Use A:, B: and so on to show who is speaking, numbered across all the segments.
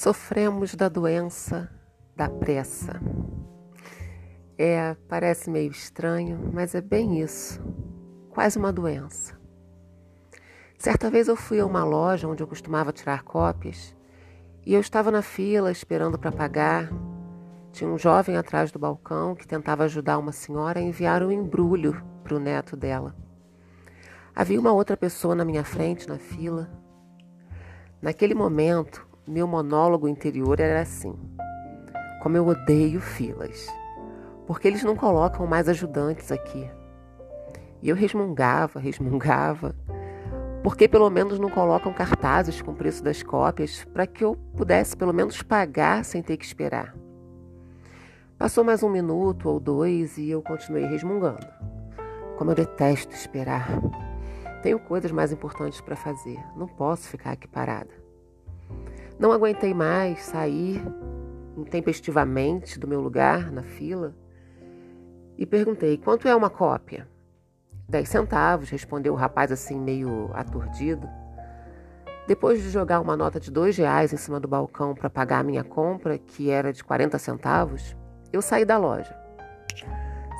A: Sofremos da doença da pressa. É, parece meio estranho, mas é bem isso. Quase uma doença. Certa vez eu fui a uma loja onde eu costumava tirar cópias e eu estava na fila esperando para pagar. Tinha um jovem atrás do balcão que tentava ajudar uma senhora a enviar um embrulho para o neto dela. Havia uma outra pessoa na minha frente na fila. Naquele momento, meu monólogo interior era assim: como eu odeio filas, porque eles não colocam mais ajudantes aqui. E eu resmungava, resmungava, porque pelo menos não colocam cartazes com o preço das cópias para que eu pudesse pelo menos pagar sem ter que esperar. Passou mais um minuto ou dois e eu continuei resmungando. Como eu detesto esperar. Tenho coisas mais importantes para fazer, não posso ficar aqui parada. Não aguentei mais sair intempestivamente do meu lugar na fila e perguntei: quanto é uma cópia? Dez centavos, respondeu o rapaz assim, meio aturdido. Depois de jogar uma nota de dois reais em cima do balcão para pagar a minha compra, que era de 40 centavos, eu saí da loja.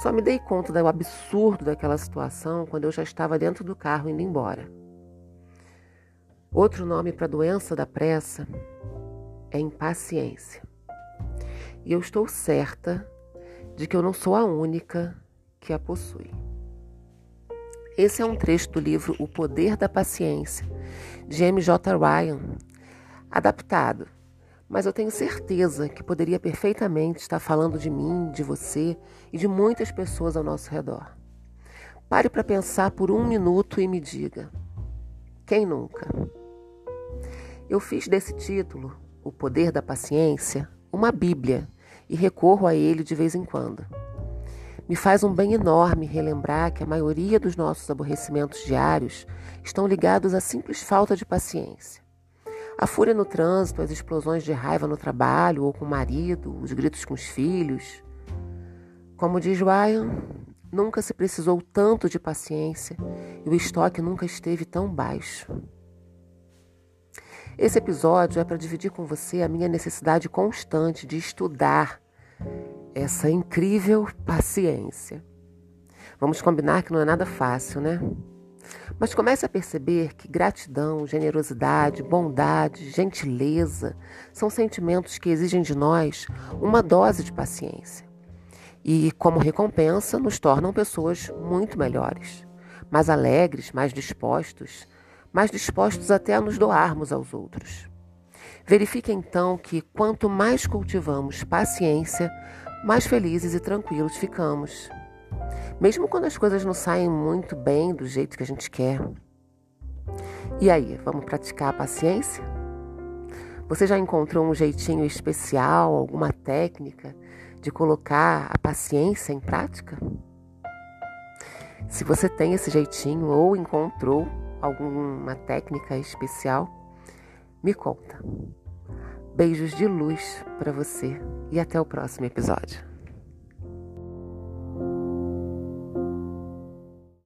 A: Só me dei conta do absurdo daquela situação quando eu já estava dentro do carro indo embora. Outro nome para a doença da pressa é impaciência. E eu estou certa de que eu não sou a única que a possui. Esse é um trecho do livro O Poder da Paciência, de M.J. Ryan, adaptado, mas eu tenho certeza que poderia perfeitamente estar falando de mim, de você e de muitas pessoas ao nosso redor. Pare para pensar por um minuto e me diga: quem nunca? Eu fiz desse título, O Poder da Paciência, uma Bíblia e recorro a ele de vez em quando. Me faz um bem enorme relembrar que a maioria dos nossos aborrecimentos diários estão ligados à simples falta de paciência. A fúria no trânsito, as explosões de raiva no trabalho ou com o marido, os gritos com os filhos. Como diz Ryan, nunca se precisou tanto de paciência e o estoque nunca esteve tão baixo. Esse episódio é para dividir com você a minha necessidade constante de estudar essa incrível paciência. Vamos combinar que não é nada fácil, né? Mas comece a perceber que gratidão, generosidade, bondade, gentileza são sentimentos que exigem de nós uma dose de paciência. E, como recompensa, nos tornam pessoas muito melhores, mais alegres, mais dispostos, mais dispostos até a nos doarmos aos outros. Verifique então que quanto mais cultivamos paciência, mais felizes e tranquilos ficamos. Mesmo quando as coisas não saem muito bem do jeito que a gente quer. E aí, vamos praticar a paciência? Você já encontrou um jeitinho especial, alguma técnica de colocar a paciência em prática? Se você tem esse jeitinho ou encontrou, alguma técnica especial, me conta. Beijos de luz para você e até o próximo episódio.